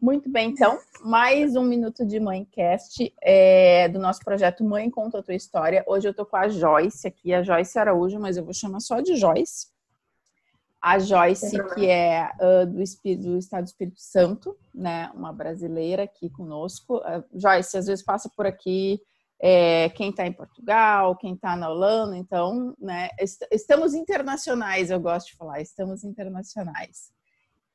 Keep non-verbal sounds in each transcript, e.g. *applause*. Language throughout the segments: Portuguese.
Muito bem, então, mais um minuto de Mãecast é, do nosso projeto Mãe Conta a Tua História. Hoje eu tô com a Joyce aqui, a Joyce Araújo, mas eu vou chamar só de Joyce. A Joyce, que é uh, do, do, Estado do Espírito Santo, né? Uma brasileira aqui conosco. Uh, Joyce, às vezes passa por aqui é, quem está em Portugal, quem está na Holanda, então, né? Est estamos internacionais, eu gosto de falar, estamos internacionais.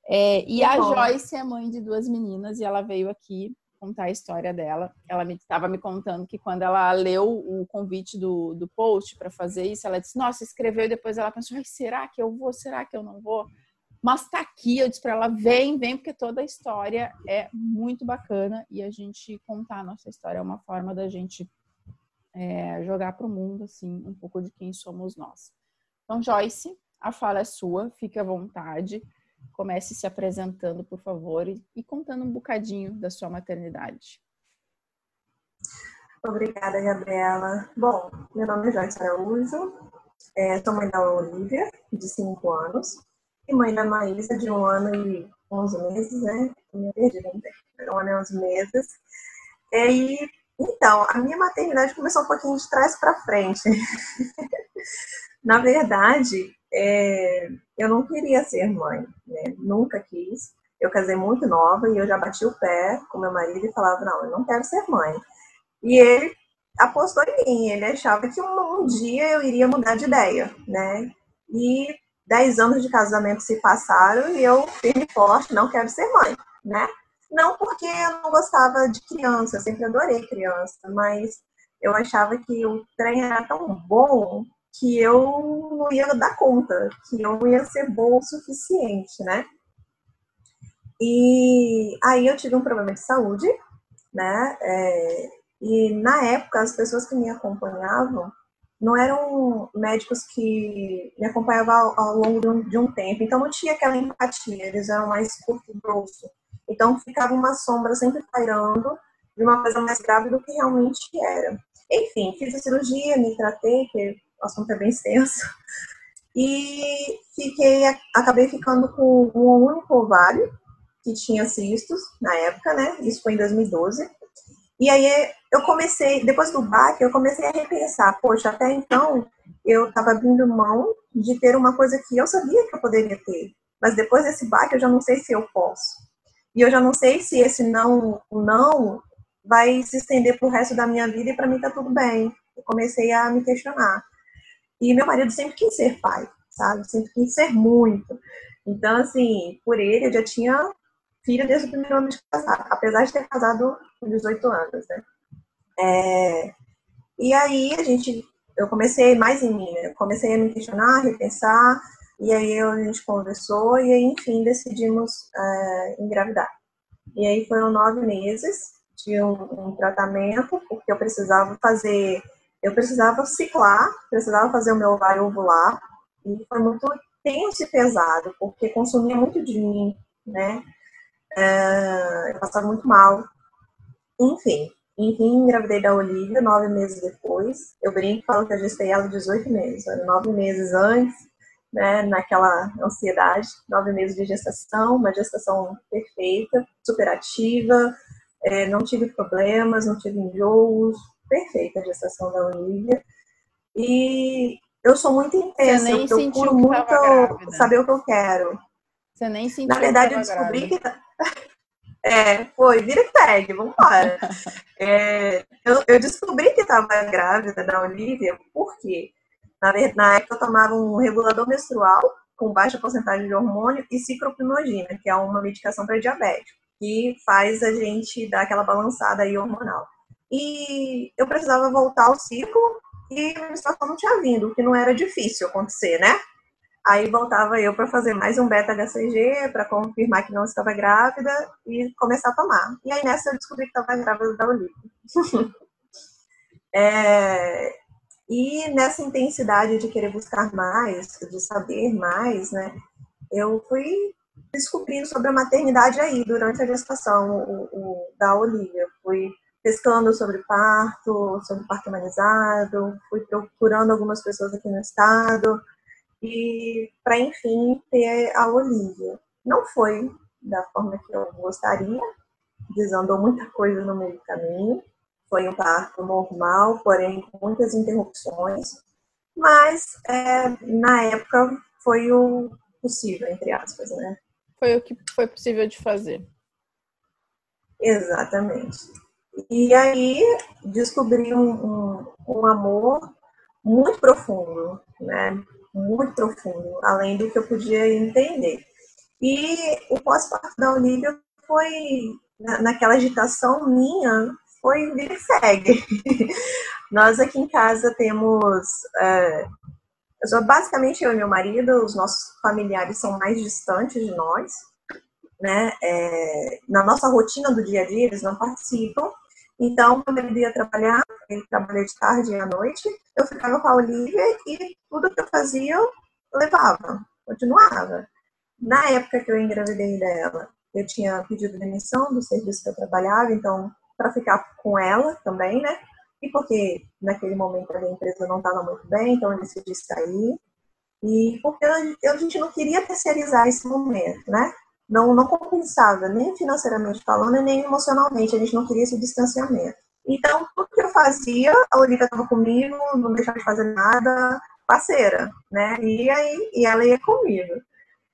É, e a Joyce é mãe de duas meninas e ela veio aqui contar a história dela. Ela estava me, me, contando que quando ela leu o convite do, do post para fazer isso, ela disse: Nossa, escreveu e depois ela pensou: será que eu vou? Será que eu não vou? Mas tá aqui, eu disse para ela: Vem, vem, porque toda a história é muito bacana e a gente contar a nossa história é uma forma da gente é, jogar para o mundo assim um pouco de quem somos nós. Então, Joyce, a fala é sua, fique à vontade. Comece se apresentando, por favor, e, contando um bocadinho da sua maternidade. Obrigada, Gabriela. Bom, meu nome é Joyce Araújo, é, sou mãe da Olivia, de 5 anos, e mãe da Maísa, de um ano e 11 meses, né? Minha perdida, um ano e 11 meses. E, então, a minha maternidade começou um pouquinho de trás para frente. *laughs* Na verdade, é, eu não queria ser mãe, né? Nunca quis. Eu casei muito nova e eu já bati o pé com meu marido e falava, não, eu não quero ser mãe. E ele apostou em mim, ele achava que um, um dia eu iria mudar de ideia, né? E dez anos de casamento se passaram e eu, firme e forte, não quero ser mãe, né? Não porque eu não gostava de criança, eu sempre adorei criança, mas eu achava que o trem era tão bom que eu não ia dar conta, que eu não ia ser boa o suficiente, né? E aí eu tive um problema de saúde, né? É, e na época as pessoas que me acompanhavam não eram médicos que me acompanhavam ao, ao longo de um, de um, tempo, então não tinha aquela empatia, eles eram mais curto e grosso. Então ficava uma sombra sempre pairando de uma coisa mais grave do que realmente era. Enfim, fiz a cirurgia, me tratei, o assunto é bem extenso. E fiquei, acabei ficando com um único ovário, que tinha cistos na época, né? Isso foi em 2012. E aí eu comecei, depois do baque, eu comecei a repensar, poxa, até então eu estava abrindo mão de ter uma coisa que eu sabia que eu poderia ter, mas depois desse baque eu já não sei se eu posso. E eu já não sei se esse não, não vai se estender para o resto da minha vida e para mim tá tudo bem. Eu comecei a me questionar. E meu marido sempre quis ser pai, sabe? Sempre quis ser muito. Então, assim, por ele, eu já tinha filho desde o primeiro ano de casado, apesar de ter casado com 18 anos, né? É, e aí, a gente, eu comecei mais em mim, né? Eu comecei a me questionar, repensar, e aí a gente conversou, e aí, enfim, decidimos é, engravidar. E aí foram nove meses de um, um tratamento, porque eu precisava fazer eu precisava ciclar, precisava fazer o meu ovário ovular, e foi muito tenso e pesado, porque consumia muito de mim, né? É, eu passava muito mal. Enfim, enfim, engravidei da Olivia nove meses depois. Eu brinco falo que eu gestei ela 18 meses, nove meses antes, né, naquela ansiedade, nove meses de gestação, uma gestação perfeita, superativa, é, não tive problemas, não tive enjoos, perfeita a gestação da Olivia. E eu sou muito intensa, eu procuro muito saber o que eu quero. Você nem sentiu Na verdade, eu descobri que. Tá- *laughs* é, foi, vira e pegue, vamos embora. *laughs* é, eu, eu, descobri que estava grávida da Olivia, porque na, na época eu tomava um regulador menstrual com baixa porcentagem de hormônio e cicloprimogina, que é uma medicação para diabetes, que faz a gente dar aquela balançada aí hormonal. E eu precisava voltar ao ciclo e a menstruação não tinha vindo, o que não era difícil acontecer, né? Aí voltava eu para fazer mais um beta-HCG para confirmar que não estava grávida e começar a tomar. E aí nessa eu descobri que estava grávida da Olivia. *laughs* é, e nessa intensidade de querer buscar mais, de saber mais, né? Eu fui descobrindo sobre a maternidade aí durante a gestação o, o, da Olivia. Fui pescando sobre parto, sobre parto humanizado, fui procurando algumas pessoas aqui no estado e para enfim ter a Olivia. Não foi da forma que eu gostaria. Desandou muita coisa no meio do caminho. Foi um parto normal, porém com muitas interrupções. Mas é, na época foi o possível, entre aspas, né? Foi o que foi possível de fazer. Exatamente. E aí descobri um, um, um amor muito profundo, né? Muito profundo, além do que eu podia entender. E o pós-parto da Olivia foi, naquela agitação minha, foi vir e segue. *laughs* Nós aqui em casa temos. É, basicamente eu e meu marido, os nossos familiares são mais distantes de nós, né? É, na nossa rotina do dia a dia, eles não participam. Então, meu marido ia trabalhar, ele trabalha de tarde e à noite, eu ficava com a Olivia e tudo que eu fazia eu levava, continuava. Na época que eu engravidei dela, eu tinha pedido demissão do serviço que eu trabalhava, então, para ficar com ela também, né? E porque naquele momento a empresa não estava muito bem, então eu decidi sair. E porque a gente não queria terceirizar esse momento, né? Não, não compensava, nem financeiramente falando, nem emocionalmente. A gente não queria esse distanciamento. Então, tudo que eu fazia, a Olivia estava comigo, não deixava de fazer nada, parceira, né? E aí, e ela ia comigo.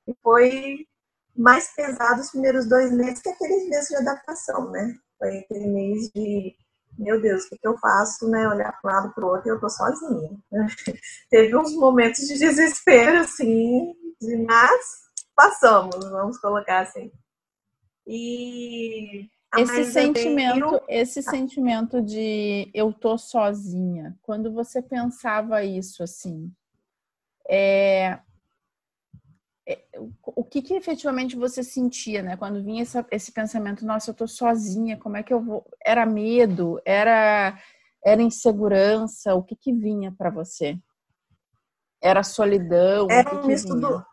E foi mais pesado os primeiros dois meses que aqueles meses de adaptação, né? Foi aquele mês de, meu Deus, o que, que eu faço, né? Olhar para um lado para o outro e eu tô sozinha. *laughs* Teve uns momentos de desespero, assim, mas passamos, vamos colocar assim. E esse sentimento, esse ah. sentimento de eu tô sozinha, quando você pensava isso assim, é, é o que, que efetivamente você sentia, né? Quando vinha essa, esse pensamento, nossa, eu tô sozinha, como é que eu vou? Era medo? Era era insegurança? O que que vinha para você? Era solidão? Era um misto do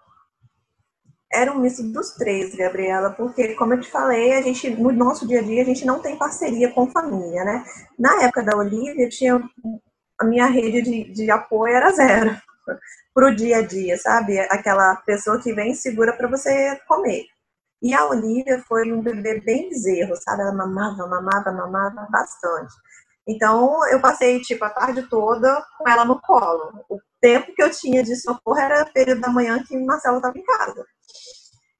era um misto dos três, Gabriela, porque, como eu te falei, a gente, no nosso dia a dia, a gente não tem parceria com família, né? Na época da Olivia, tinha, a minha rede de, de apoio era zero *laughs* pro dia a dia, sabe? Aquela pessoa que vem segura para você comer. E a Olivia foi um bebê bem bezerro, sabe? Ela mamava, mamava, mamava bastante. Então, eu passei, tipo, a tarde toda com ela no colo. O tempo que eu tinha de socorro era período da manhã que Marcelo estava em casa.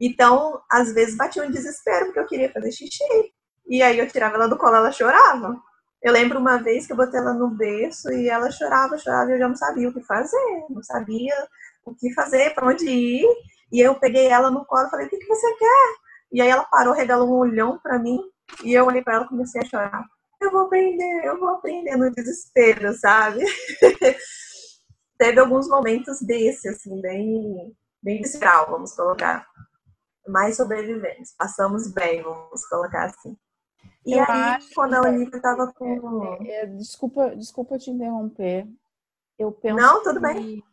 Então, às vezes batia um desespero porque eu queria fazer xixi. E aí eu tirava ela do colo, ela chorava. Eu lembro uma vez que eu botei ela no berço e ela chorava, chorava e eu já não sabia o que fazer, não sabia o que fazer, para onde ir. E eu peguei ela no colo e falei: "O que, que você quer?" E aí ela parou, regalou um olhão para mim e eu olhei para ela e comecei a chorar. Eu vou aprender, eu vou aprender no desespero, sabe? *laughs* Teve alguns momentos desse assim, bem bem visceral, vamos colocar mais sobreviventes. Passamos bem, vamos colocar assim. E eu aí, quando a Olivia estava com. É, é, desculpa, desculpa te interromper. Eu penso. Não, tudo que... bem.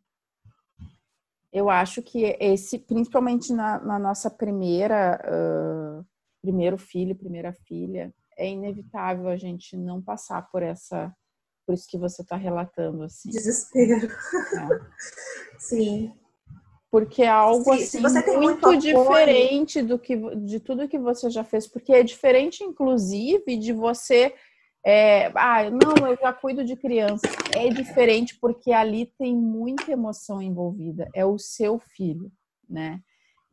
Eu acho que esse, principalmente na, na nossa primeira, uh, primeiro filho, primeira filha, é inevitável a gente não passar por essa, por isso que você está relatando assim. Desespero. É. *laughs* Sim porque é algo assim muito, muito diferente do que de tudo que você já fez, porque é diferente inclusive de você é, ah, não, eu já cuido de criança. É diferente porque ali tem muita emoção envolvida. É o seu filho, né?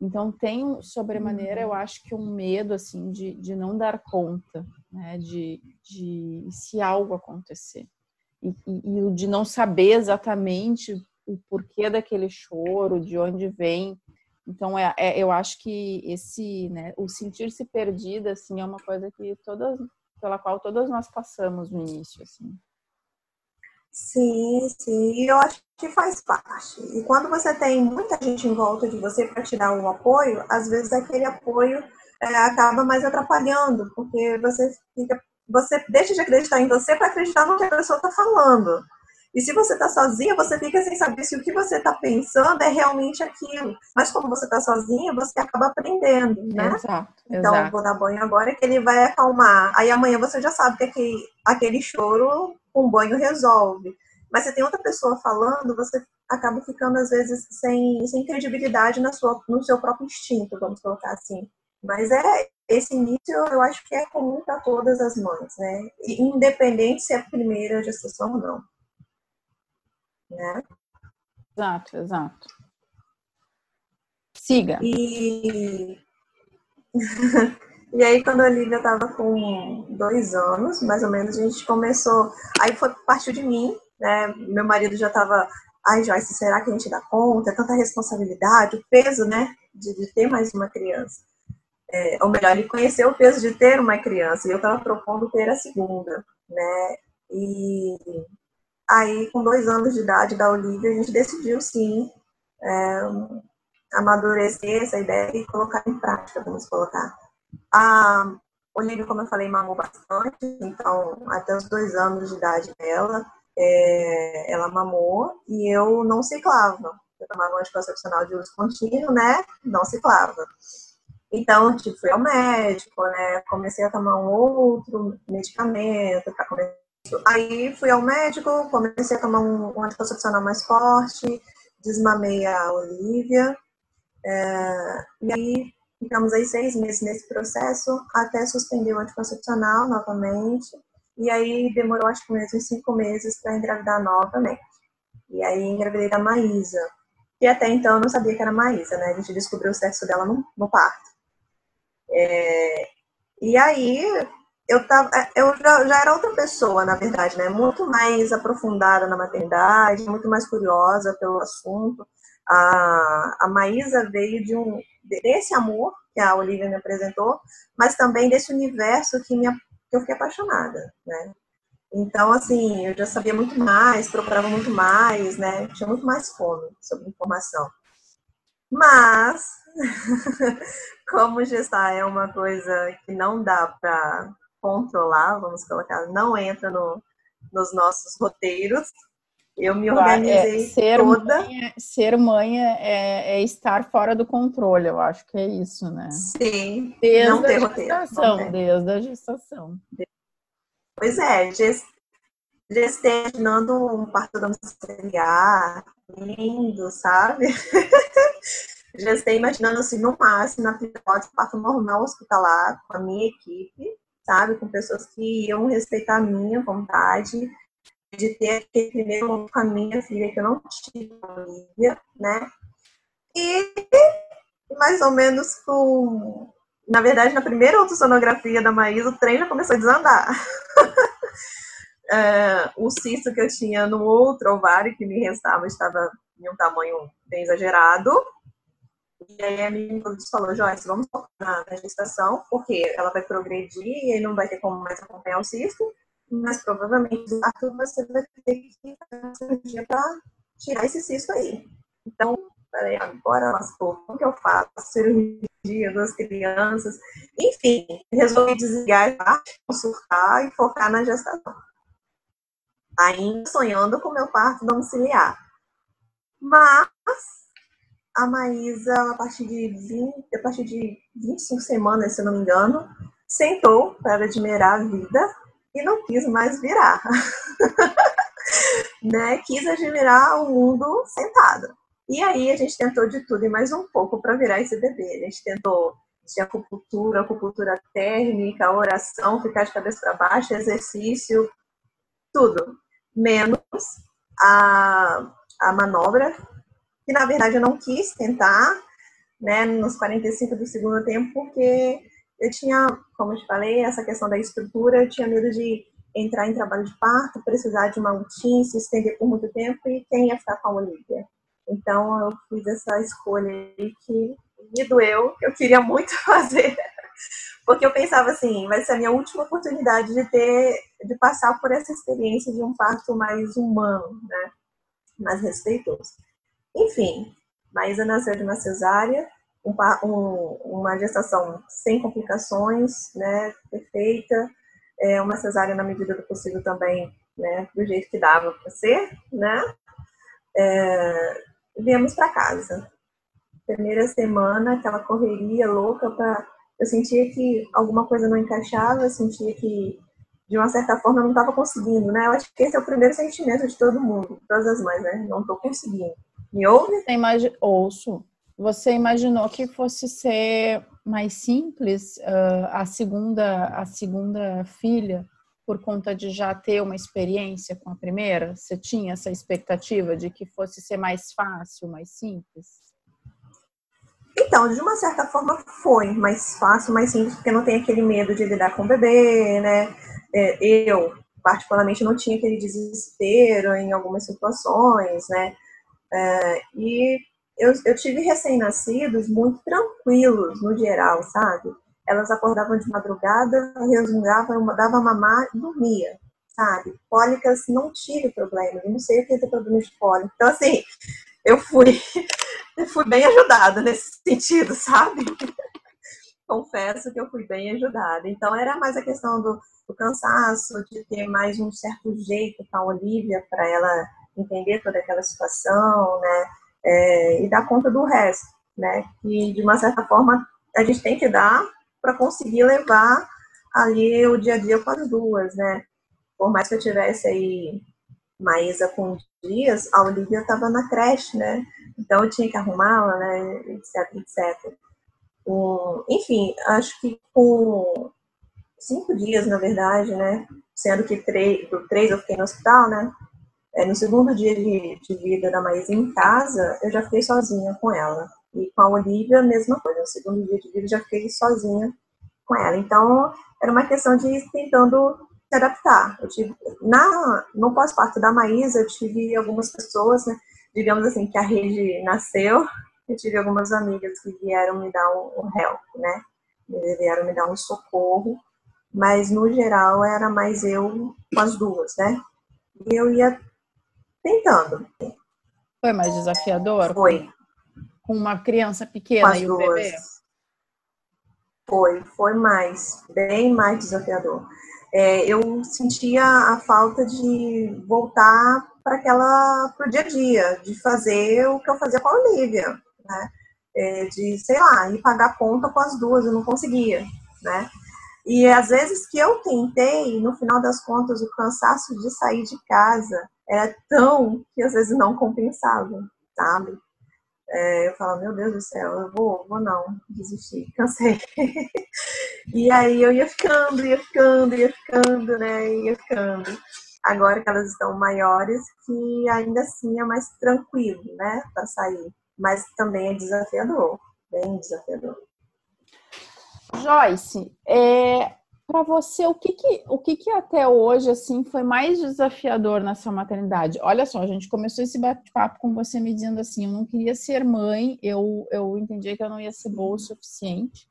Então tem sobremaneira, eu acho que um medo assim de, de não dar conta, né? De, de se algo acontecer e, e, e de não saber exatamente o porquê daquele choro, de onde vem. Então, é, é eu acho que esse, né, o sentir-se perdida, assim, é uma coisa que todas, pela qual todas nós passamos no início, assim. Sim, sim, eu acho que faz parte. E quando você tem muita gente em volta de você para te dar um apoio, às vezes aquele apoio é, acaba mais atrapalhando, porque você fica, você deixa de acreditar em você para acreditar no que a pessoa está falando. E se você está sozinha, você fica sem saber se o que você está pensando é realmente aquilo. Mas como você está sozinha, você acaba aprendendo, né? Exato, então, exato. vou dar banho agora que ele vai acalmar. Aí amanhã você já sabe que aquele, aquele choro com banho resolve. Mas se tem outra pessoa falando, você acaba ficando, às vezes, sem, sem credibilidade na sua, no seu próprio instinto, vamos colocar assim. Mas é esse início eu acho que é comum para todas as mães, né? Independente se é a primeira gestação ou não. Né? Exato, exato. Siga. E, *laughs* e aí, quando a Olivia estava com dois anos, mais ou menos, a gente começou. Aí foi partiu de mim, né? Meu marido já estava. Ai, Joyce, será que a gente dá conta? É tanta responsabilidade, o peso, né? De, de ter mais uma criança. É, ou melhor, ele conheceu o peso de ter uma criança, e eu estava propondo ter a segunda, né? E aí, com dois anos de idade da Olivia, a gente decidiu, sim, é, amadurecer essa ideia e colocar em prática, vamos colocar. A Olivia, como eu falei, mamou bastante, então, até os dois anos de idade dela, é, ela mamou e eu não ciclava. Eu tomava um anticoncepcional de uso contínuo, né? Não ciclava. Então, tipo, fui ao médico, né? Comecei a tomar um outro medicamento para começar. Aí fui ao médico, comecei a tomar um, um anticoncepcional mais forte, desmamei a Olivia. É, e aí ficamos aí seis meses nesse processo até suspender o anticoncepcional novamente. E aí demorou acho que mesmo cinco meses para engravidar novamente. E aí engravidei da Maísa. E até então eu não sabia que era Maísa, né? A gente descobriu o sexo dela no, no parto. É, e aí eu tava, eu já, já, era outra pessoa, na verdade, né? Muito mais aprofundada na maternidade, muito mais curiosa pelo assunto. A, a Maísa veio de um desse amor que a Olivia me apresentou, mas também desse universo que, me, que eu fiquei apaixonada, né? Então, assim, eu já sabia muito mais, procurava muito mais, né? Tinha muito mais fome sobre informação. Mas, *laughs* como gestar é uma coisa que não dá para controlar, vamos colocar, não entra no, nos nossos roteiros, eu me organizei é, ser toda. Mãe, ser mãe é, é, estar fora do controle, eu acho que é isso, né? Sim. Desde não ter a gestação, roteiro, desde a gestação. Pois é, gestei imaginando um parto domiciliar, lindo, sabe? *laughs* gestei imaginando assim, no máximo, na hipótese, parto normal hospitalar, com a minha equipe, sabe? Com pessoas que iam respeitar a minha vontade de ter aquele primeiro momento com a minha filha, que eu não tive com a Lívia, né? E mais ou menos com. Na verdade, na primeira ultrassonografia da Maísa, o trem já começou a desandar. *laughs* é, o cisto que eu tinha no outro ovário que me restava estava em um tamanho bem exagerado. E aí a minha falou, Joyce, vamos focar na gestação, porque ela vai progredir e aí não vai ter como mais acompanhar o cisto mas provavelmente Arthur você vai ter que fazer uma cirurgia para tirar esse cisto aí. Então, peraí, agora lascou, como que eu faço? Cirurgia das crianças. Enfim, resolvi desligar a surtar e focar na gestação. Ainda sonhando com meu parto domiciliar. Mas a Maísa, a partir de 20, a partir de 25 semanas, se não me engano, sentou para admirar a vida e não quis mais virar. *laughs* né? Quis admirar o mundo sentado. E aí a gente tentou de tudo e mais um pouco para virar esse bebê. A gente tentou de acupuntura, acupuntura térmica, oração, ficar de cabeça para baixo, exercício, tudo. Menos a, a manobra, que na verdade eu não quis tentar, né, nos 45 do segundo tempo, porque eu tinha, como eu te falei, essa questão da estrutura, eu tinha medo de entrar em trabalho de parto, precisar de uma UTI, se estender por muito tempo e quem ia ficar com a Olivia. Então eu fiz essa escolha aí que me doeu, que eu queria muito *laughs* fazer. Porque eu pensava assim, vai ser a minha última oportunidade de ter, de passar por essa experiência de um parto mais humano, né? Mais respeitoso. Enfim, Maísa nasceu de uma cesárea, um, um, uma gestação sem complicações, né, perfeita, é, uma cesárea na medida do possível também, né, do jeito que dava para ser, né, é, viemos para casa. Primeira semana, aquela correria louca para eu sentia que alguma coisa não encaixava, eu sentia que de uma certa forma eu não estava conseguindo, né? Eu acho que esse é o primeiro sentimento de todo mundo, de todas as mães, né? Não estou conseguindo. Me ouve? Imagina, ouço. Você imaginou que fosse ser mais simples uh, a segunda a segunda filha por conta de já ter uma experiência com a primeira? Você tinha essa expectativa de que fosse ser mais fácil, mais simples? Então, de uma certa forma foi mais fácil, mais simples, porque não tem aquele medo de lidar com o bebê, né? É, eu, particularmente, não tinha aquele desespero em algumas situações, né? É, e eu, eu tive recém-nascidos muito tranquilos, no geral, sabe? Elas acordavam de madrugada, resmungavam, dava mamar e dormia, sabe? Cólicas, não tive problema, eu não sei o que é problema de cólica. Então, assim, eu fui, *laughs* eu fui bem ajudada nesse sentido, sabe? *laughs* Confesso que eu fui bem ajudada. Então, era mais a questão do, do cansaço, de ter mais um certo jeito com a Olivia para ela entender toda aquela situação, né? É, e dar conta do resto, né? Que de uma certa forma a gente tem que dar para conseguir levar ali o dia a dia com as duas, né? Por mais que eu tivesse aí Maísa com dias, a Olivia estava na creche, né? Então eu tinha que arrumá-la, né? Etc, etc. Um, enfim, acho que com cinco dias, na verdade, né? Sendo que três, três eu fiquei no hospital, né? É, no segundo dia de, de vida da Maísa em casa, eu já fiquei sozinha com ela. E com a Olivia, a mesma coisa. No segundo dia de vida, eu já fiquei sozinha com ela. Então, era uma questão de ir tentando se adaptar. Eu tive, na, no pós-parto da Maísa, eu tive algumas pessoas, né, digamos assim, que a rede nasceu, eu tive algumas amigas que vieram me dar um, um help, né, vieram me dar um socorro, mas no geral era mais eu com as duas, né, e eu ia tentando. Foi mais desafiador? Foi. Com uma criança pequena e o duas. bebê? Foi, foi mais, bem mais desafiador é, eu sentia a falta de voltar para aquela pro dia a dia, de fazer o que eu fazia com a Olivia, né? É, de, sei lá, ir pagar conta com as duas, eu não conseguia, né? E às vezes que eu tentei, no final das contas, o cansaço de sair de casa era tão que às vezes não compensava, sabe? É, eu falo, meu Deus do céu, eu vou, vou não, desisti, cansei. *laughs* e aí eu ia ficando, ia ficando, ia ficando, né? Ia ficando. Agora que elas estão maiores, que ainda assim é mais tranquilo, né? Para sair. Mas também é desafiador, bem desafiador. Joyce, é, para você, o que que, o que que até hoje, assim, foi mais desafiador na sua maternidade? Olha só, a gente começou esse bate-papo com você me dizendo assim, eu não queria ser mãe, eu, eu entendi que eu não ia ser boa o suficiente.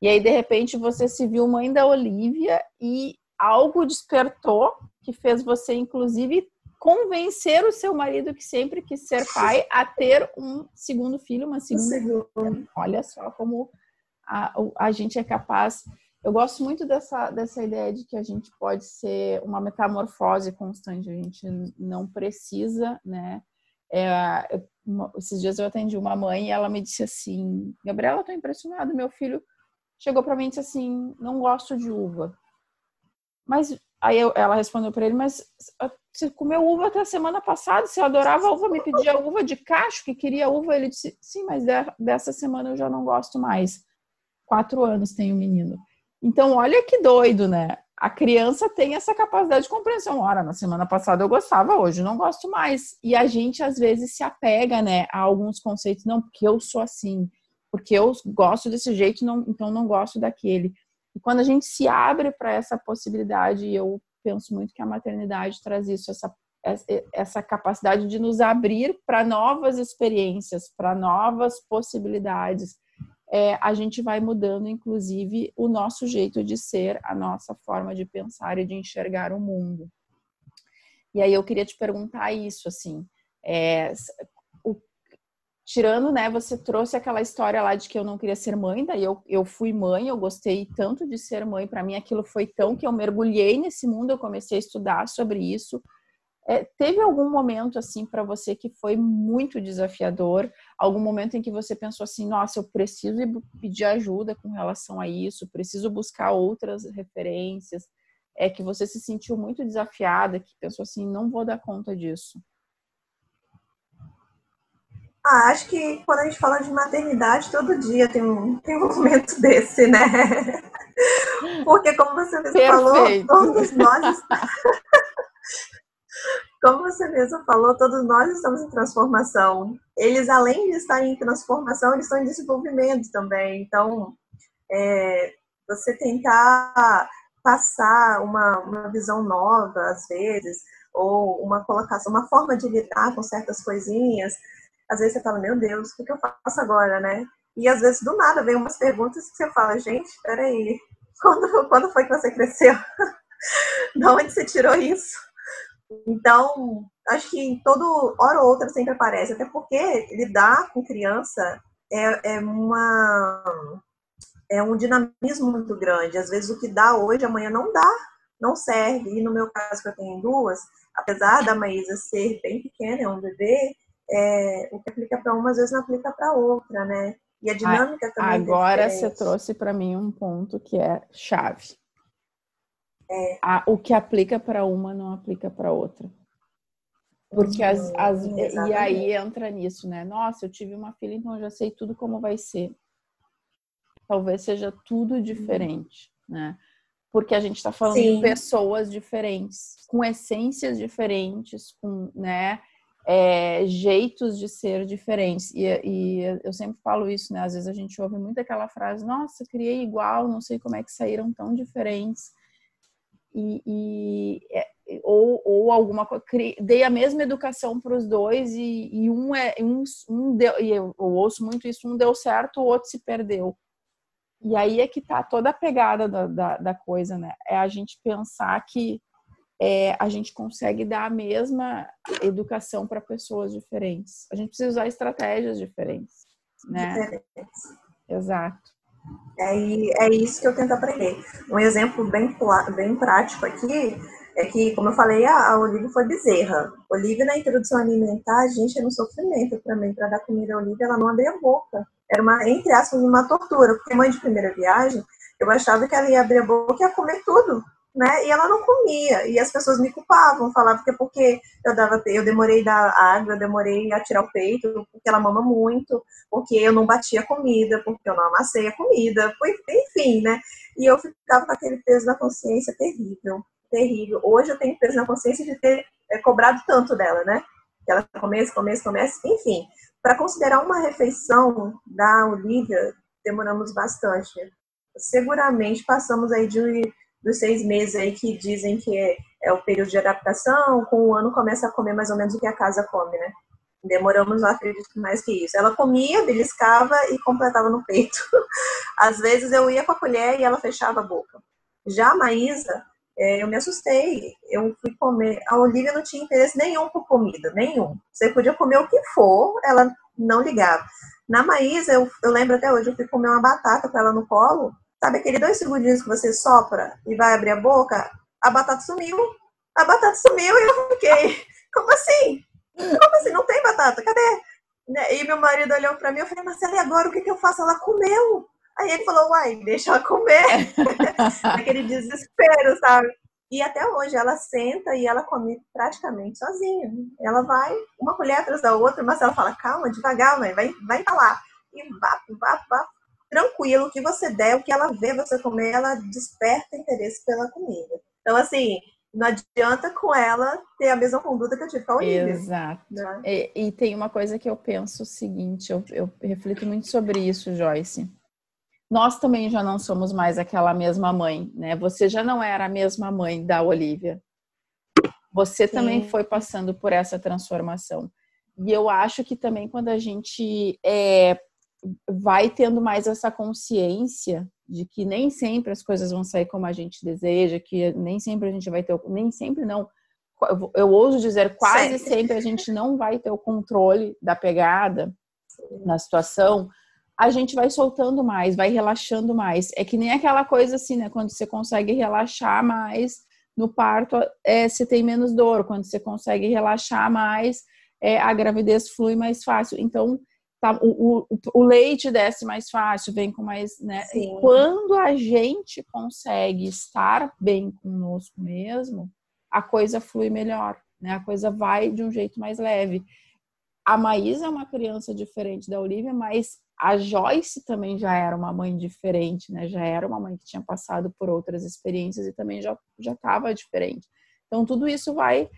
E aí, de repente, você se viu mãe da Olivia e algo despertou que fez você, inclusive, convencer o seu marido que sempre quis ser pai a ter um segundo filho, uma segunda. Olha só como a, a gente é capaz eu gosto muito dessa, dessa ideia de que a gente pode ser uma metamorfose constante, a gente não precisa, né? É, uma, esses dias eu atendi uma mãe e ela me disse assim: Gabriela, tô impressionada, meu filho chegou para mim e disse assim: não gosto de uva. Mas aí eu, ela respondeu para ele: mas você comeu uva até a semana passada, você adorava uva, me pedia uva de cacho, que queria uva. Ele disse: sim, mas de, dessa semana eu já não gosto mais. Quatro anos tem o menino. Então, olha que doido, né? A criança tem essa capacidade de compreensão. Ora, na semana passada eu gostava, hoje não gosto mais. E a gente às vezes se apega, né, a alguns conceitos, não, porque eu sou assim, porque eu gosto desse jeito, não, então não gosto daquele. E quando a gente se abre para essa possibilidade, eu penso muito que a maternidade traz isso, essa, essa capacidade de nos abrir para novas experiências, para novas possibilidades é, a gente vai mudando, inclusive, o nosso jeito de ser, a nossa forma de pensar e de enxergar o mundo. E aí eu queria te perguntar isso, assim, é, o, tirando, né, você trouxe aquela história lá de que eu não queria ser mãe, daí eu, eu fui mãe, eu gostei tanto de ser mãe, para mim aquilo foi tão que eu mergulhei nesse mundo, eu comecei a estudar sobre isso, é, teve algum momento assim para você que foi muito desafiador? Algum momento em que você pensou assim, nossa, eu preciso pedir ajuda com relação a isso, preciso buscar outras referências? É que você se sentiu muito desafiada, que pensou assim, não vou dar conta disso? Ah, acho que quando a gente fala de maternidade, todo dia tem um, tem um *laughs* momento desse, né? Porque como você mesmo Perfeito. falou, todos nós. Como você mesmo falou, todos nós estamos em transformação. Eles, além de estarem em transformação, eles estão em desenvolvimento também. Então, é, você tentar passar uma, uma visão nova, às vezes, ou uma colocação, uma forma de lidar com certas coisinhas, às vezes você fala, meu Deus, o que, eu faço agora, né? E às vezes do nada vem umas perguntas que você fala, gente, peraí, *laughs* quando, quando foi que você cresceu? *laughs* de onde você tirou isso? Então, acho que todo hora ou outra sempre aparece, até porque lidar com criança é, é uma é um dinamismo muito grande. Às vezes o que dá hoje, amanhã não dá, não serve. E no meu caso, que eu tenho duas, apesar da Maísa ser bem pequena, é um bebê, é, o que aplica para uma, às vezes não aplica para outra, né? E a dinâmica também. É agora é você trouxe para mim um ponto que é chave. É. A, o que aplica para uma não aplica para outra. Porque as, uhum, as e aí entra nisso, né? Nossa, eu tive uma filha, então eu já sei tudo como vai ser. Talvez seja tudo diferente, né? Porque a gente está falando Sim. de pessoas diferentes, com essências diferentes, com, né? é, jeitos de ser diferentes. E, e, eu sempre falo isso, né? Às vezes a gente ouve muito aquela frase: Nossa, criei igual, não sei como é que saíram tão diferentes. E, e é, ou, ou alguma coisa, dei a mesma educação para os dois e, e, um é um, um deu, e eu, eu ouço muito isso, um deu certo, o outro se perdeu. E aí é que tá toda a pegada da, da, da coisa, né? É a gente pensar que é, a gente consegue dar a mesma educação para pessoas diferentes. A gente precisa usar estratégias diferentes, né? Diferentes. Exato. É, é isso que eu tento aprender. Um exemplo bem, bem prático aqui é que, como eu falei, a, a Olivia foi bezerra. Olivia, na introdução alimentar, gente, era um sofrimento para mim. Para dar comida a Olivia, ela não abria a boca. Era uma, entre aspas, uma tortura. Porque mãe de primeira viagem, eu achava que ela ia abrir a boca e ia comer tudo né? E ela não comia. E as pessoas me culpavam, falavam que é porque eu dava, eu demorei dar água, eu demorei a tirar o peito, porque ela mama muito, porque eu não batia a comida, porque eu não amassei a comida, enfim, né? E eu ficava com aquele peso na consciência terrível, terrível. Hoje eu tenho peso na consciência de ter é, cobrado tanto dela, né? Que ela comece, comece, comece, enfim. Para considerar uma refeição da Olivia, demoramos bastante. Seguramente passamos aí de dos seis meses aí que dizem que é, é, o período de adaptação, com o ano começa a comer mais ou menos o que a casa come, né? Demoramos, não acredito, mais que isso. Ela comia, beliscava e completava no peito. *laughs* Às vezes eu ia com a colher e ela fechava a boca. Já a Maísa, é, eu me assustei. Eu fui comer. A Olivia não tinha interesse nenhum por comida, nenhum. Você podia comer o que for, ela não ligava. Na Maísa, eu, eu lembro até hoje, eu fui comer uma batata com ela no colo. Sabe aquele dois segundinhos que você sopra e vai abrir a boca? A batata sumiu. A batata sumiu e eu fiquei, como assim? Como assim? Não tem batata? Cadê? Né? E meu marido olhou pra mim e eu falei, Marcela, e agora o que, que eu faço? Ela comeu. Aí ele falou, uai, deixa ela comer. *laughs* Aquele desespero, sabe? E até hoje ela senta e ela come praticamente sozinha. Ela vai, uma colher atrás da outra, mas ela fala, calma, devagar, mãe, vai, vai falar. E vá, vá, vá, tranquilo, o que você der, o que ela vê você comer, ela desperta interesse pela comida. Então, assim, não adianta com ela ter a mesma conduta que eu tive com a Olivia. Exato. Né? E, e, tem uma coisa que eu penso o seguinte, eu, eu reflito muito sobre isso, Joyce. Nós também já não somos mais aquela mesma mãe, né? Você já não era a mesma mãe da Olivia. Você Sim. também foi passando por essa transformação. E eu acho que também quando a gente é, vai tendo mais essa consciência de que nem sempre as coisas vão sair como a gente deseja, que nem sempre a gente vai ter, nem sempre não. Eu, eu ouso dizer, quase sempre. sempre a gente não vai ter o controle da pegada na situação. A gente vai soltando mais, vai relaxando mais. É que nem aquela coisa assim, né? Quando você consegue relaxar mais no parto, é, você tem menos dor. Quando você consegue relaxar mais, é, a gravidez flui mais fácil. Então, tá, o, o, o, leite desce mais fácil, vem com mais, né? Sim. quando a gente consegue estar bem conosco mesmo, a coisa flui melhor, né? A coisa vai de um jeito mais leve. a Maísa é uma criança diferente da Olivia, mas a Joyce também já era uma mãe diferente, né? Já era uma mãe que tinha passado por outras experiências e também já já estava diferente. Então tudo isso vai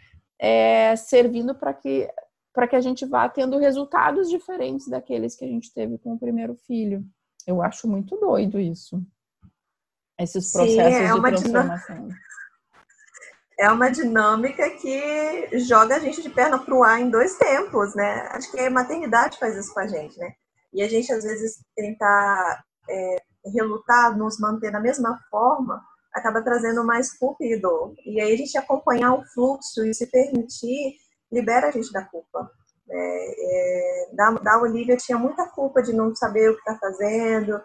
é, servindo para que para que a gente vá tendo resultados diferentes daqueles que a gente teve com o primeiro filho. Eu acho muito doido isso. Esses processos Sim, é de transformação. É uma dinâmica que joga a gente de perna para o ar em dois tempos, né? Acho que a maternidade faz isso com a gente, né? E a gente, às vezes, tentar é, relutar, nos manter da mesma forma, acaba trazendo mais culpa e dor. E aí a gente acompanhar o fluxo e se permitir, libera a gente da culpa. É, é, da, da Olivia tinha muita culpa de não saber o que está fazendo,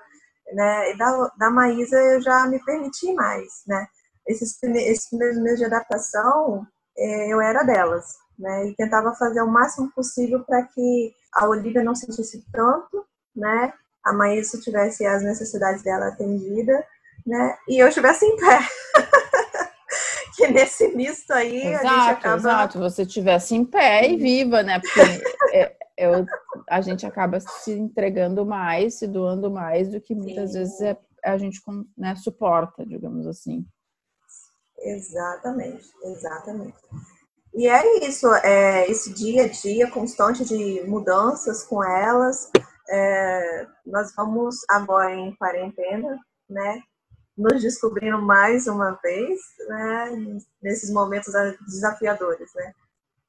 né? E da, da Maísa eu já me permiti mais, né? Esses, esses primeiros meses de adaptação, é, eu era delas, né? E tentava fazer o máximo possível para que a Olivia não sentisse tanto, né? A Maísa tivesse as necessidades dela atendidas, né? E eu estivesse em pé. *laughs* que nesse misto aí exato, a gente acaba... Exato, você tivesse em pé e viva, né? Porque é, eu, a gente acaba se entregando mais, se doando mais do que muitas Sim. vezes é, a gente né, suporta, digamos assim. Exatamente, exatamente. E é isso, é esse dia a dia constante de mudanças com elas. É, nós vamos agora em quarentena, né? Nos descobrindo mais uma vez, né? Nesses momentos desafiadores, né?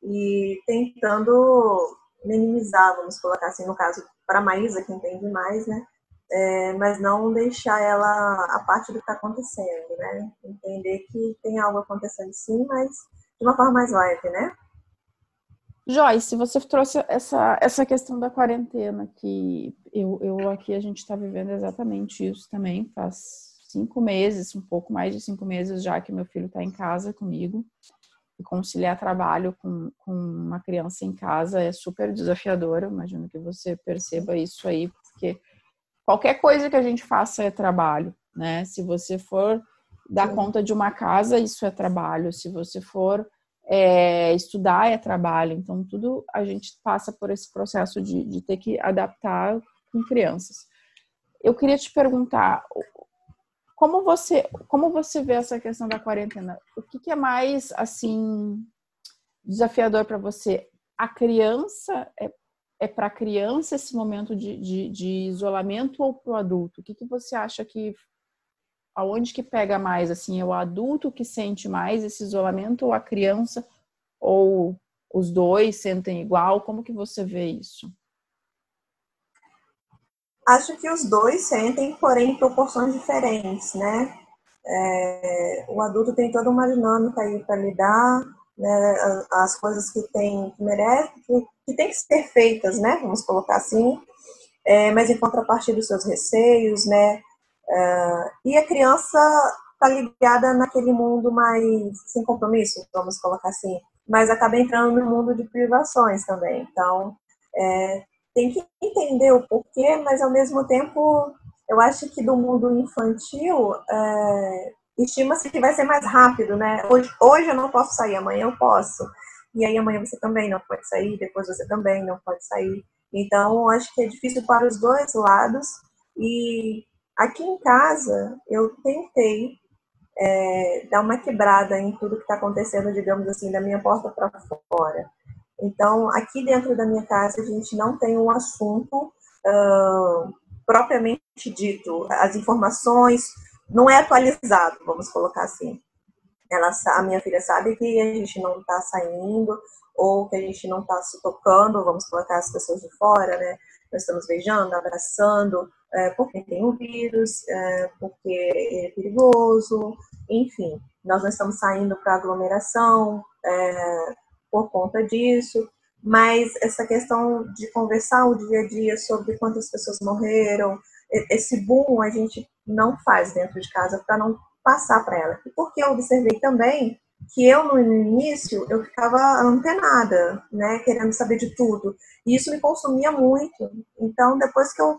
E tentando minimizar, vamos colocar assim, no caso, para a Maísa, que entende mais, né? É, mas não deixar ela a parte do que está acontecendo, né? Entender que tem algo acontecendo sim, mas de uma forma mais leve, né? Joyce, você trouxe essa, essa questão da quarentena, que eu, eu aqui a gente está vivendo exatamente isso também, faz cinco meses, um pouco mais de cinco meses já que meu filho está em casa comigo. E conciliar trabalho com, com uma criança em casa é super desafiador. Eu imagino que você perceba isso aí, porque qualquer coisa que a gente faça é trabalho, né? Se você for dar conta de uma casa, isso é trabalho. Se você for é, estudar, é trabalho. Então, tudo a gente passa por esse processo de, de ter que adaptar com crianças. Eu queria te perguntar, como você, como você vê essa questão da quarentena? O que, que é mais, assim, desafiador para você? A criança, é, é para a criança esse momento de, de, de isolamento ou para o adulto? O que, que você acha que aonde que pega mais? Assim, é o adulto que sente mais esse isolamento ou a criança? Ou os dois sentem igual? Como que você vê isso? Acho que os dois sentem, porém proporções diferentes, né? É, o adulto tem toda uma dinâmica aí para lidar, né? As, as, coisas que tem que merece, que, tem que ser feitas, né? Vamos colocar assim. É, mas em contrapartida dos seus receios, né? Uh, e a criança está ligada naquele mundo mais sem compromisso, vamos colocar assim, mas acaba entrando no mundo de privações também. Então, é, tem que entender o porquê, mas ao mesmo tempo, eu acho que do mundo infantil, é, estima-se que vai ser mais rápido, né? Hoje, hoje eu não posso sair, amanhã eu posso. E aí amanhã você também não pode sair, depois você também não pode sair. Então, acho que é difícil para os dois lados. E Aqui em casa, eu tentei é, dar uma quebrada em tudo que está acontecendo, digamos assim, da minha porta para fora. Então, aqui dentro da minha casa, a gente não tem um assunto uh, propriamente dito. As informações não é atualizado, vamos colocar assim. Ela, a minha filha sabe que a gente não está saindo ou que a gente não está se tocando, vamos colocar as pessoas de fora, né? Nós estamos beijando, abraçando, é, porque tem um vírus, é, porque é perigoso, enfim. Nós não estamos saindo para aglomeração é, por conta disso, mas essa questão de conversar o dia a dia sobre quantas pessoas morreram, esse boom a gente não faz dentro de casa para não passar para ela. E porque eu observei também que eu no início eu ficava antenada, né, querendo saber de tudo. E isso me consumia muito. Então, depois que eu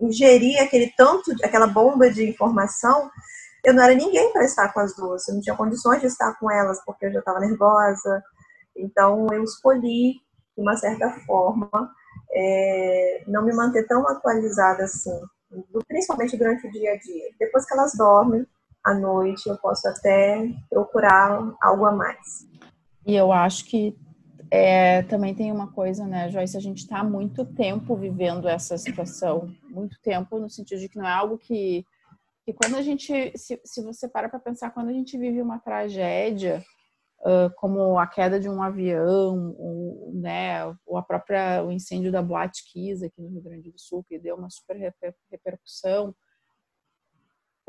ingeri aquele tanto, aquela bomba de informação, eu não era ninguém para estar com as duas. Eu não tinha condições de estar com elas porque eu já estava nervosa. Então, eu escolhi de uma certa forma, é, não me manter tão atualizada assim, principalmente durante o dia a dia. Depois que elas dormem, à noite, eu posso até procurar algo a mais. E eu acho que é, também tem uma coisa, né, Joyce? A gente está muito tempo vivendo essa situação, muito tempo, no sentido de que não é algo que. que quando a gente. Se, se você para para pensar, quando a gente vive uma tragédia, uh, como a queda de um avião, ou, né, ou a própria. o incêndio da Boate Kiss aqui no Rio Grande do Sul, que deu uma super repercussão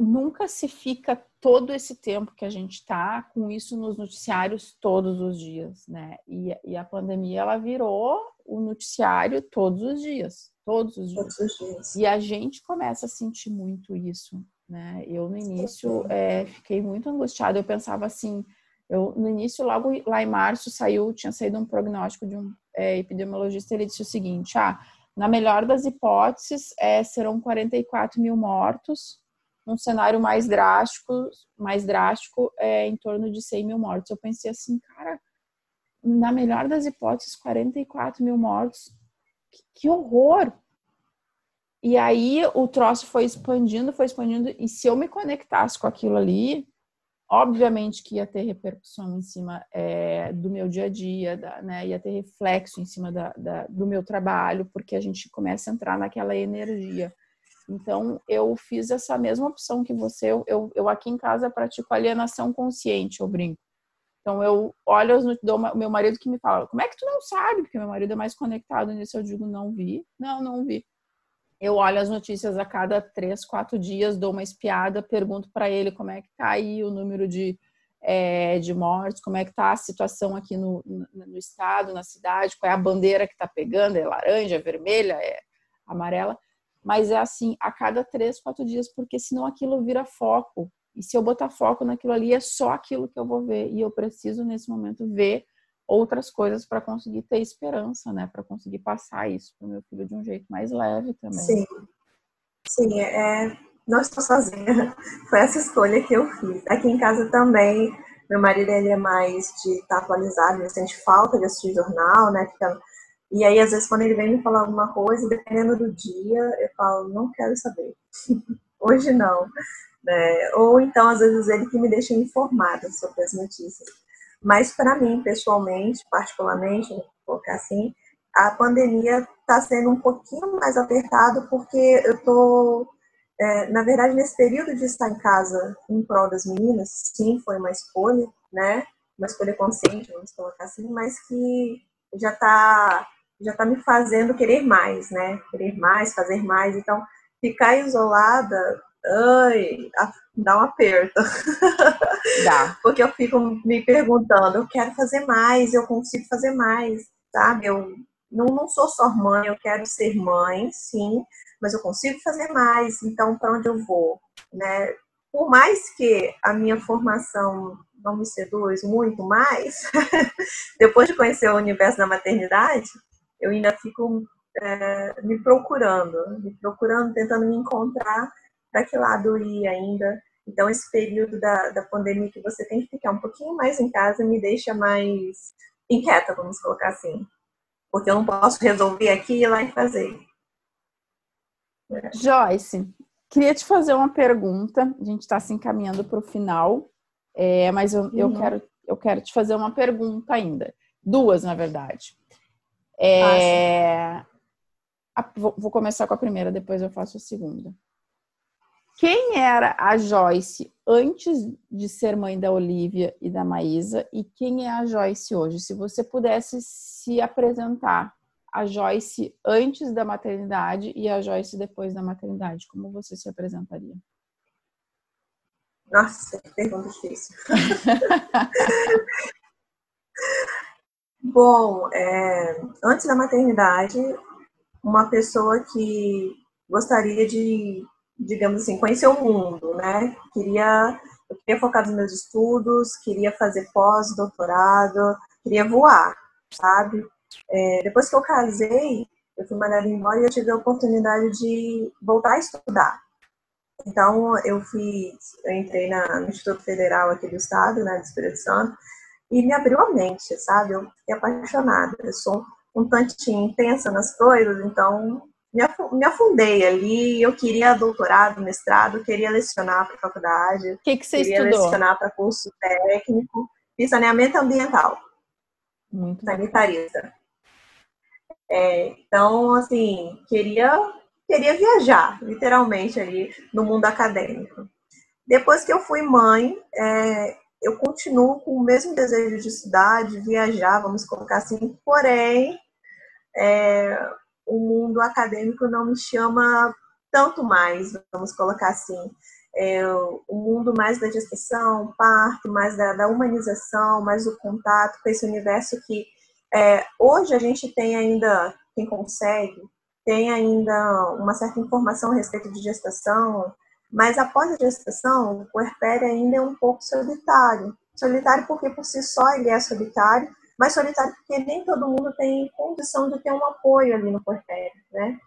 nunca se fica todo esse tempo que a gente está com isso nos noticiários todos os dias, né? E, e, a pandemia ela virou o noticiário todos os dias, todos os dias. Todos os dias. E a gente começa a sentir muito isso, né? Eu no início é, fiquei muito angustiada. Eu pensava assim, eu no início logo lá em março saiu, tinha saído um prognóstico de um é, epidemiologista. Ele disse o seguinte: ah, na melhor das hipóteses, é, serão 44 mil mortos um cenário mais drástico, mais drástico é em torno de 100 mil mortos. Eu pensei assim, cara, na melhor das hipóteses, 44 mil mortos, que, que horror! E aí o troço foi expandindo, foi expandindo, e se eu me conectasse com aquilo ali, obviamente que ia ter repercussão em cima é, do meu dia a dia, da, né? ia ter reflexo em cima da, da, do meu trabalho, porque a gente começa a entrar naquela energia. Então, eu fiz essa mesma opção que você. Eu, eu, eu aqui em casa pratico alienação consciente, eu brinco. Então, eu olho as meu marido que me fala, como é que tu não sabe? Porque meu marido é mais conectado nisso. Eu digo, não vi. Não, não vi. Eu olho as notícias a cada três, quatro dias, dou uma espiada, pergunto para ele como é que tá aí o número de, é, de mortes, como é que tá a situação aqui no, no, estado, na cidade, qual é a bandeira que tá pegando, é laranja, é vermelha, é amarela mas é assim a cada três, quatro dias, porque senão aquilo vira foco. E se eu botar foco naquilo ali, é só aquilo que eu vou ver. E eu preciso, nesse momento, ver outras coisas para conseguir ter esperança, né? Para conseguir passar isso para o meu filho de um jeito mais leve também. Sim. Sim, é, não estou sozinha. *laughs* Foi essa escolha que eu fiz. Aqui em casa também, meu marido ele é mais de estar tá atualizado, ele sente falta de assistir jornal, né? Fica e aí, às vezes, quando ele vem me falar alguma coisa, dependendo do dia, eu falo, não quero saber. *laughs* Hoje não. Né? Ou então, às vezes, ele que me deixa informada sobre as notícias. Mas, para mim, pessoalmente, particularmente, vou colocar assim, a pandemia está sendo um pouquinho mais apertado porque eu estou, é, na verdade, nesse período de estar em casa em prol das meninas, sim, foi uma escolha, né? Uma escolha consciente, vamos colocar assim, mas que já está já está me fazendo querer mais, né? Querer mais, fazer mais. Então, ficar isolada, ai, dá um aperto. *laughs* Dá. Porque eu fico me perguntando, eu quero fazer mais, eu consigo fazer mais, sabe? Eu não, não sou só mãe, eu quero ser mãe, sim, mas eu consigo fazer mais. Então, para onde eu vou, né? Por mais que a minha formação não me seduz muito mais, *laughs* depois de conhecer o universo da maternidade, eu ainda fico é, me procurando, me procurando, tentando me encontrar para que lado ir ainda. Então, esse período da, da pandemia que você tem que ficar um pouquinho mais em casa me deixa mais inquieta, vamos colocar assim. Porque eu não posso resolver aqui e ir lá e fazer. É. Joyce, queria te fazer uma pergunta. A gente está se encaminhando para o final, é, mas eu, uhum. eu, quero, eu quero te fazer uma pergunta ainda. Duas, na verdade. É... A, vou, vou começar com a primeira, depois eu faço a segunda. Quem era a Joyce antes de ser mãe da Olivia e da Maísa e quem é a Joyce hoje? Se você pudesse se apresentar a Joyce antes da maternidade e a Joyce depois da maternidade, como você se apresentaria? Nossa, que pergunta difícil. *laughs* Bom, é, antes da maternidade, uma pessoa que gostaria de, digamos assim, conhecer o mundo, né? Queria, eu queria focar nos meus estudos, queria fazer pós-doutorado, queria voar, sabe? É, depois que eu casei, eu fui mandada embora e eu tive a oportunidade de voltar a estudar. Então, eu fiz, eu entrei na, no Instituto Federal aqui do Estado, né, do Espírito Santo, e me abriu a mente, sabe? Eu fiquei apaixonada. Eu sou um tantinho intensa nas coisas, então me afundei ali. Eu queria doutorado, mestrado, queria lecionar para faculdade. O que, que você queria estudou? Queria lecionar para curso técnico. Fiz saneamento ambiental. Muito sanitarista. É, então, assim, queria, queria viajar, literalmente, ali no mundo acadêmico. Depois que eu fui mãe, é, eu continuo com o mesmo desejo de estudar, de viajar, vamos colocar assim, porém, é, o mundo acadêmico não me chama tanto mais, vamos colocar assim. É, o mundo mais da gestação, parto, mais da, da humanização, mais do contato com esse universo que é, hoje a gente tem ainda, quem consegue, tem ainda uma certa informação a respeito de gestação, mas após a gestação, o puerpério ainda é um pouco solitário. Solitário porque por si só ele é solitário, mas solitário porque nem todo mundo tem condição de ter um apoio ali no puerpério, né?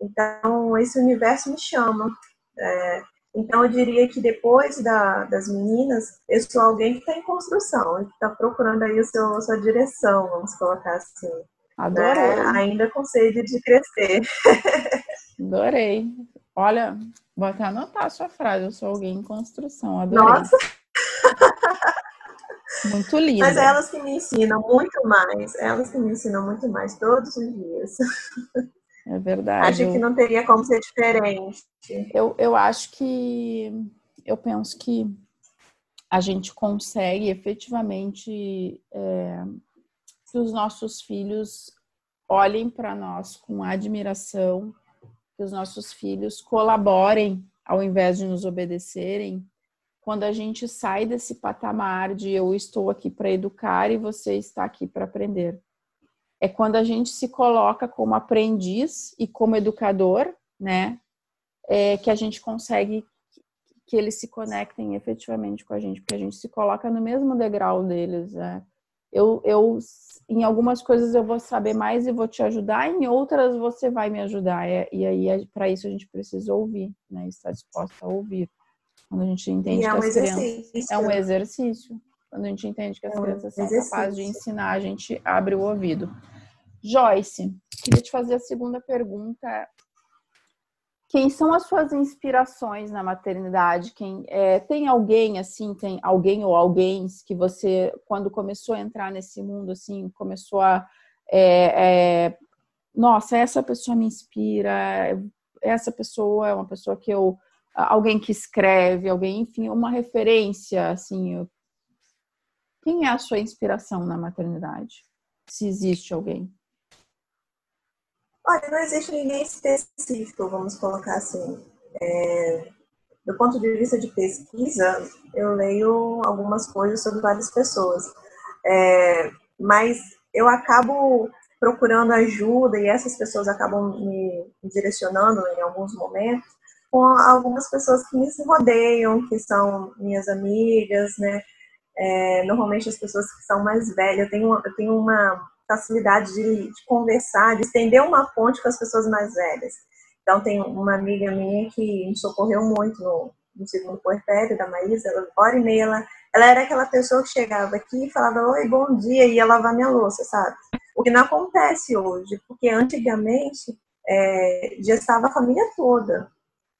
Então, esse universo me chama. É, então, eu diria que depois da, das meninas, eu sou alguém que está em construção, que está procurando aí o seu, a sua direção, vamos colocar assim. Adorei. Né? Ainda com sede de crescer. *laughs* Adorei. Olha, vou até anotar a sua frase, eu sou alguém em construção. Adorei. Nossa! *laughs* Muito linda. Mas elas que me ensinam muito mais, elas que me ensinam muito mais todos os dias. É *laughs* verdade. Acho que não teria como ser diferente. Eu, eu acho que eu penso que a gente consegue efetivamente é, que os nossos filhos olhem para nós com admiração, que os nossos filhos colaborem ao invés de nos obedecerem. Quando a gente sai desse patamar de eu estou aqui para educar e você está aqui para aprender é quando a gente se coloca como aprendiz e como educador, né? É, que a gente consegue que eles se conectem efetivamente com a gente, porque a gente se coloca no mesmo degrau deles. Né? Eu, eu, em algumas coisas eu vou saber mais e vou te ajudar, em outras você vai me ajudar. É, e aí, para isso, a gente precisa ouvir, né? Estar disposta a ouvir. Quando a gente entende é que um as exercício. crianças. É um exercício. Quando a gente entende que as é um crianças são capazes de ensinar, a gente abre o ouvido. Joyce, queria te fazer a segunda pergunta. Quem são as suas inspirações na maternidade? Quem é, tem alguém assim, tem alguém ou alguém que você, quando começou a entrar nesse mundo, assim, começou a é, é, nossa, essa pessoa me inspira, essa pessoa é uma pessoa que eu, alguém que escreve, alguém, enfim, uma referência, assim, quem é a sua inspiração na maternidade? Se existe alguém. Olha, não existe ninguém específico, vamos colocar assim. É, do ponto de vista de pesquisa, eu leio algumas coisas sobre várias pessoas, é, mas eu acabo procurando ajuda e essas pessoas acabam me direcionando em alguns momentos com algumas pessoas que me rodeiam, que são minhas amigas, né? É, normalmente as pessoas que são mais velhas. Eu tenho, eu tenho uma facilidade de, de, conversar, de estender uma ponte com as pessoas mais velhas. Então, tem uma amiga minha que me socorreu muito no, no segundo puerpério, da Maísa, ela, hora e meia, ela, ela era aquela pessoa que chegava aqui e falava, oi, bom dia, e ia lavar minha louça, sabe? O que não acontece hoje, porque antigamente é, já estava a família toda.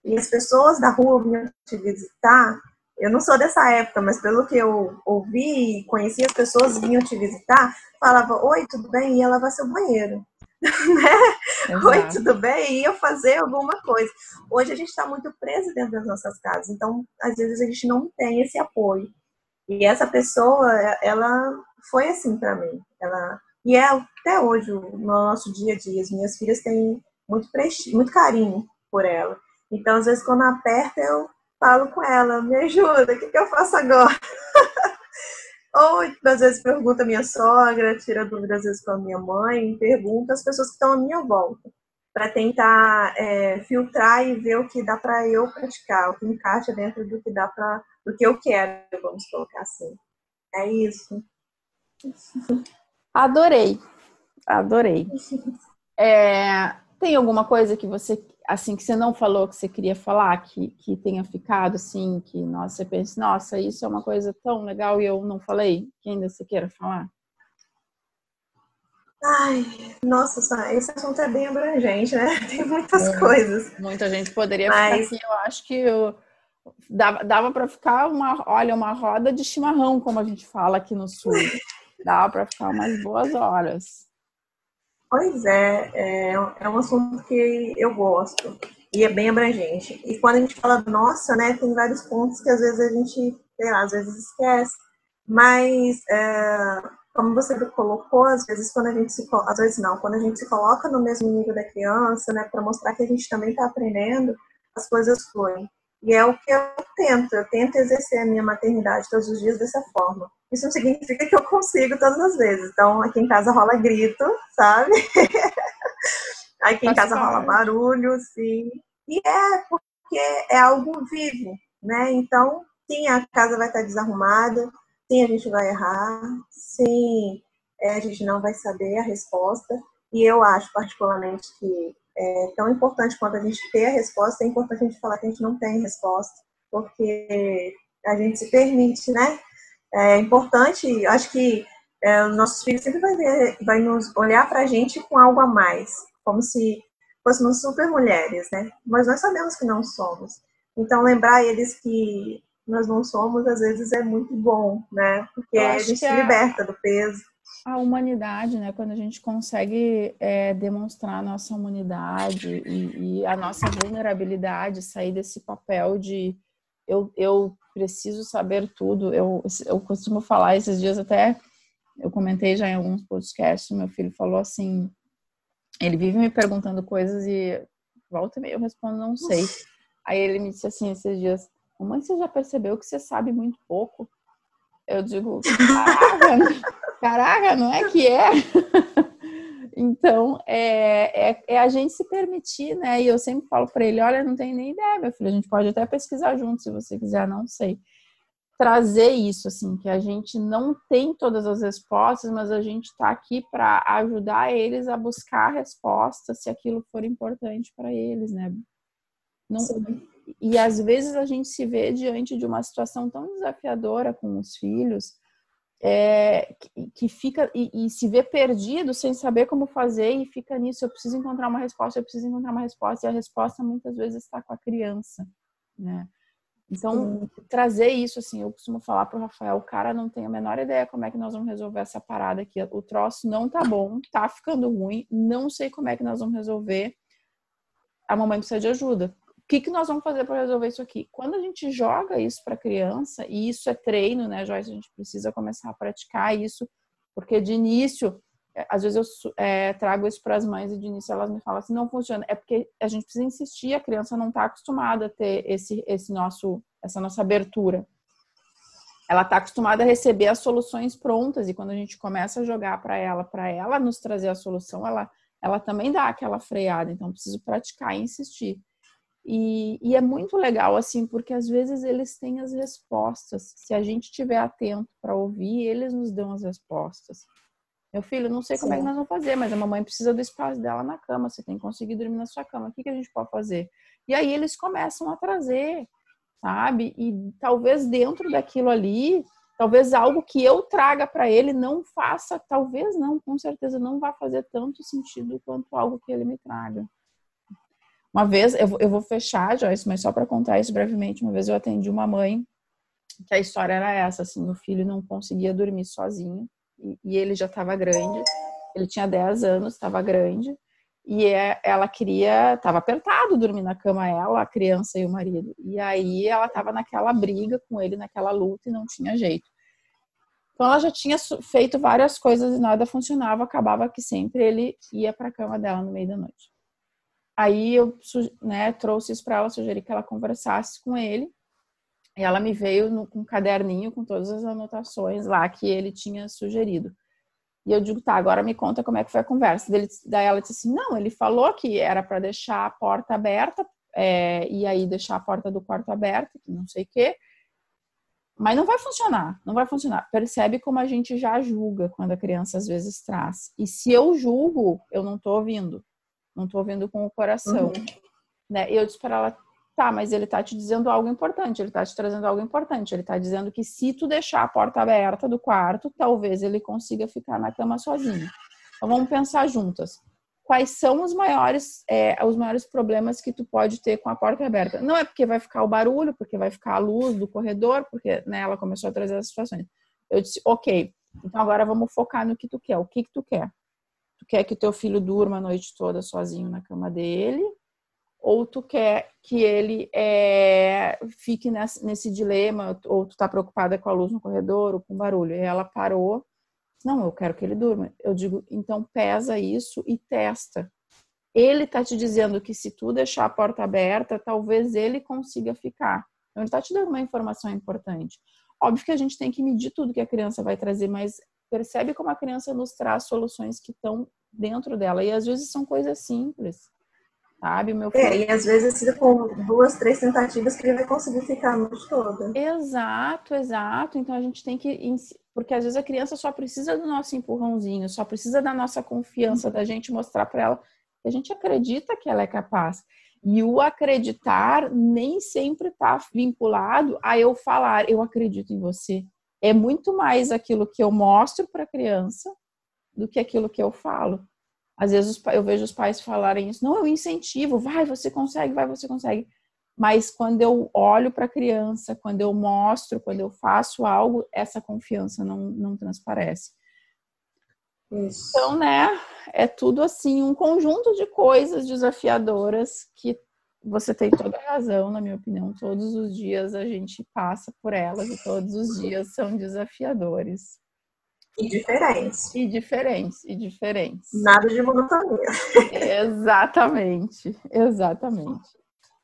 E as pessoas da rua vinham te visitar eu não sou dessa época, mas pelo que eu ouvi e conheci, as pessoas vinham te visitar, falava, oi, tudo bem? Ia lavar seu banheiro. *laughs* né? Oi, tudo bem? Ia fazer alguma coisa. Hoje a gente está muito preso dentro das nossas casas, então às vezes a gente não tem esse apoio. E essa pessoa, ela foi assim para mim. Ela e é até hoje no nosso dia a dia. As minhas filhas têm muito prestígio, muito carinho por ela. Então às vezes quando aperta eu falo com ela, me ajuda, o que, que eu faço agora? *laughs* Ou às vezes pergunta a minha sogra, tira dúvidas às vezes com a minha mãe, pergunta as pessoas que estão à minha volta, para tentar é, filtrar e ver o que dá para eu praticar, o que encaixa dentro do que dá para, do que eu quero, vamos colocar assim. É isso. Adorei, adorei. *laughs* É, tem alguma coisa que você assim, que você não falou que você queria falar, que, que tenha ficado assim, que nossa, você pense, nossa, isso é uma coisa tão legal e eu não falei, que ainda você queira falar? Ai, nossa, esse assunto é bem abrangente, né? *laughs* Tem muitas é, coisas. Muita gente poderia Mas... ficar aqui. Eu acho que eu, dava, dava para ficar uma, olha, uma roda de chimarrão, como a gente fala aqui no sul. *laughs* dava para ficar umas boas horas. Pois é, é, é um assunto que eu gosto e é bem abrangente. E quando a gente fala nossa, né, tem vários pontos que às vezes a gente, sei lá, às vezes esquece. Mas é, como você colocou, às vezes quando a gente se às vezes não, quando a gente se coloca no mesmo nível da criança, né, para mostrar que a gente também está aprendendo, as coisas fluem. E é o que eu tento, eu tento exercer a minha maternidade todos os dias dessa forma. Isso não significa que eu consigo todas as vezes. Então, aqui em casa rola grito, sabe? *laughs* aqui em casa rola barulho, sim. E é porque é algo vivo, né? Então, sim, a casa vai estar desarrumada, Sim, a gente vai errar. Sim, é, a gente não vai saber a resposta. E eu acho, particularmente, que é tão importante quanto a gente ter a resposta, é importante a gente falar que a gente não tem resposta, porque a gente se permite, né? É importante, acho que é, os nossos filhos sempre vai, ver, vai nos olhar para a gente com algo a mais, como se fôssemos super mulheres, né? Mas nós sabemos que não somos. Então, lembrar eles que nós não somos, às vezes é muito bom, né? Porque a gente se liberta do peso. A humanidade, né? Quando a gente consegue é, demonstrar a nossa humanidade e, e, a nossa vulnerabilidade, sair desse papel de eu, eu preciso saber tudo. Eu, eu costumo falar esses dias até, eu comentei já em alguns podcasts, meu filho falou assim, ele vive me perguntando coisas e volta e meia eu respondo, não sei. Aí ele me disse assim esses dias, Mamãe, você já percebeu que você sabe muito pouco? Eu digo, caraca, *laughs* caraca, não é que é? *laughs* então, é, é, é, a gente se permitir, né? E eu sempre falo para ele, olha, não tem nem ideia, meu filho, a gente pode até pesquisar junto se você quiser, não sei. Trazer isso, assim, que a gente não tem todas as respostas, mas a gente está aqui para ajudar eles a buscar respostas se aquilo for importante para eles, né? Não, e às vezes a gente se vê diante de uma situação tão desafiadora com os filhos é, que, que, fica e, e, se vê perdido sem saber como fazer e fica nisso. Eu preciso encontrar uma resposta, eu preciso encontrar uma resposta e a resposta muitas vezes está com a criança, né? Então, Sim. trazer isso, assim, eu costumo falar pro Rafael, o cara não tem a menor ideia como é que nós vamos resolver essa parada aqui. O troço não tá bom, tá ficando ruim, não sei como é que nós vamos resolver. A mamãe precisa de ajuda o que, que nós vamos fazer para resolver isso aqui? Quando a gente joga isso para a criança, e isso é treino, né, Joyce? A gente precisa começar a praticar isso, porque de início, é, às vezes eu é, trago isso para as mães e de início elas me falam assim: não funciona. É porque a gente precisa insistir, a criança não está acostumada a ter esse, esse nosso, essa nossa abertura. Ela está acostumada a receber as soluções prontas, e quando a gente começa a jogar para ela, para ela nos trazer a solução, ela, ela também dá aquela freada. Então, preciso praticar e insistir. E, e, é muito legal, assim, porque às vezes eles têm as respostas. Se a gente estiver atento para ouvir, eles nos dão as respostas. Meu filho, não sei Sim. como é que nós vamos fazer, mas a mamãe precisa do espaço dela na cama. Você tem que conseguir dormir na sua cama. O que, que a gente pode fazer? E aí eles começam a trazer, sabe? E talvez dentro daquilo ali, talvez algo que eu traga para ele não faça, talvez não, com certeza não vai fazer tanto sentido quanto algo que ele me traga. Uma vez, eu, eu vou fechar, Joyce, mas só para contar isso brevemente, uma vez eu atendi uma mãe que a história era essa, assim, o filho não conseguia dormir sozinho e, e ele já estava grande, ele tinha 10 anos, estava grande, e é, ela queria, estava apertado dormir na cama ela, a criança e o marido. E aí ela estava naquela briga com ele, naquela luta e não tinha jeito. Então ela já tinha feito várias coisas e nada funcionava, acabava que sempre ele ia para a cama dela no meio da noite. Aí eu né, trouxe isso para ela, sugeri que ela conversasse com ele. E ela me veio no, com um caderninho com todas as anotações lá que ele tinha sugerido. E eu digo, tá, agora me conta como é que foi a conversa. Dele, daí ela disse assim, não, ele falou que era para deixar a porta aberta, é, e aí deixar a porta do quarto aberta, que não sei o quê. Mas não vai funcionar, não vai funcionar. Percebe como a gente já julga quando a criança às vezes traz. E se eu julgo, eu não tô ouvindo não estou ouvindo com o coração. Uhum. Né? E eu disse para ela, tá, mas ele está te dizendo algo importante, ele está te trazendo algo importante. Ele está dizendo que se tu deixar a porta aberta do quarto, talvez ele consiga ficar na cama sozinho. Então vamos pensar juntas. Quais são os maiores, é, os maiores problemas que tu pode ter com a porta aberta? Não é porque vai ficar o barulho, porque vai ficar a luz do corredor, porque né, ela começou a trazer as situações. Eu disse, ok, então agora vamos focar no que tu quer. O que, que tu quer? Tu quer que teu filho durma a noite toda sozinho na cama dele? Ou tu quer que ele é, fique nesse, nesse, dilema? Ou tu tá preocupada com a luz no corredor ou com barulho? E ela parou. Não, eu quero que ele durma. Eu digo, então pesa isso e testa. Ele tá te dizendo que se tu deixar a porta aberta, talvez ele consiga ficar. Então, ele tá te dando uma informação importante. Óbvio que a gente tem que medir tudo que a criança vai trazer, mas percebe como a criança nos traz soluções que estão dentro dela. E às vezes são coisas simples, sabe? Meu filho... É, e às vezes com duas, três tentativas que ele vai conseguir ficar a noite toda. Exato, exato. Então a gente tem que. Porque às vezes a criança só precisa do nosso empurrãozinho, só precisa da nossa confiança, da gente mostrar para ela que a gente acredita que ela é capaz. E o acreditar nem sempre está vinculado a eu falar, eu acredito em você. É muito mais aquilo que eu mostro para a criança do que aquilo que eu falo. Às vezes eu vejo os pais falarem isso, não, eu incentivo, vai, você consegue, vai, você consegue. Mas quando eu olho para a criança, quando eu mostro, quando eu faço algo, essa confiança não, não transparece. Isso. Então, né, é tudo assim, um conjunto de coisas desafiadoras que você tem toda a razão, na minha opinião. Todos os dias a gente passa por elas e todos os dias são desafiadores. E diferentes. E diferentes, e diferentes. Nada de monotonia. exatamente, exatamente.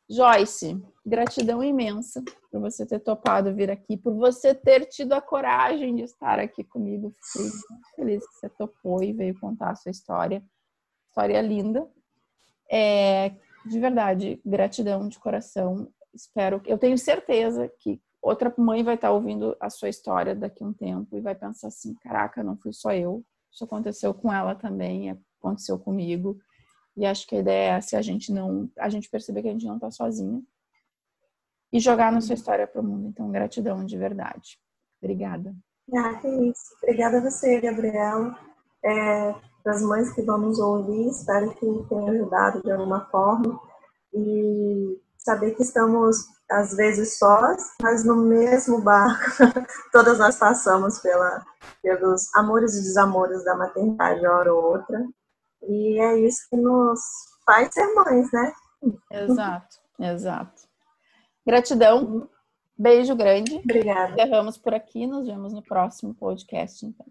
Joyce, gratidão imensa por você ter topado vir aqui, por você ter tido a coragem de estar aqui comigo. Fiquei muito feliz que você topou e veio contar a sua história. História linda. É, de verdade, gratidão de coração. Espero eu tenho certeza que outra mãe vai estar ouvindo a sua história daqui a um tempo e vai pensar assim: caraca, não fui só eu. Isso aconteceu com ela também, aconteceu comigo. E acho que a ideia é se a gente não, a gente perceber que a gente não está sozinha e jogar na sua história para o mundo. Então, gratidão de verdade. Obrigada. Ah, é isso. Obrigada a você, Gabriela. É, das mães que vão nos ouvir, espero que tenha ajudado de alguma forma. E saber que estamos, às vezes, sós, mas no mesmo barco. *laughs* Todas nós passamos pela, pelos amores e desamores da maternidade, hora ou outra. E é isso que nos faz ser mães, né? Exato, exato. Gratidão. Beijo grande. Obrigada. Encerramos por aqui. Nos vemos no próximo podcast, então.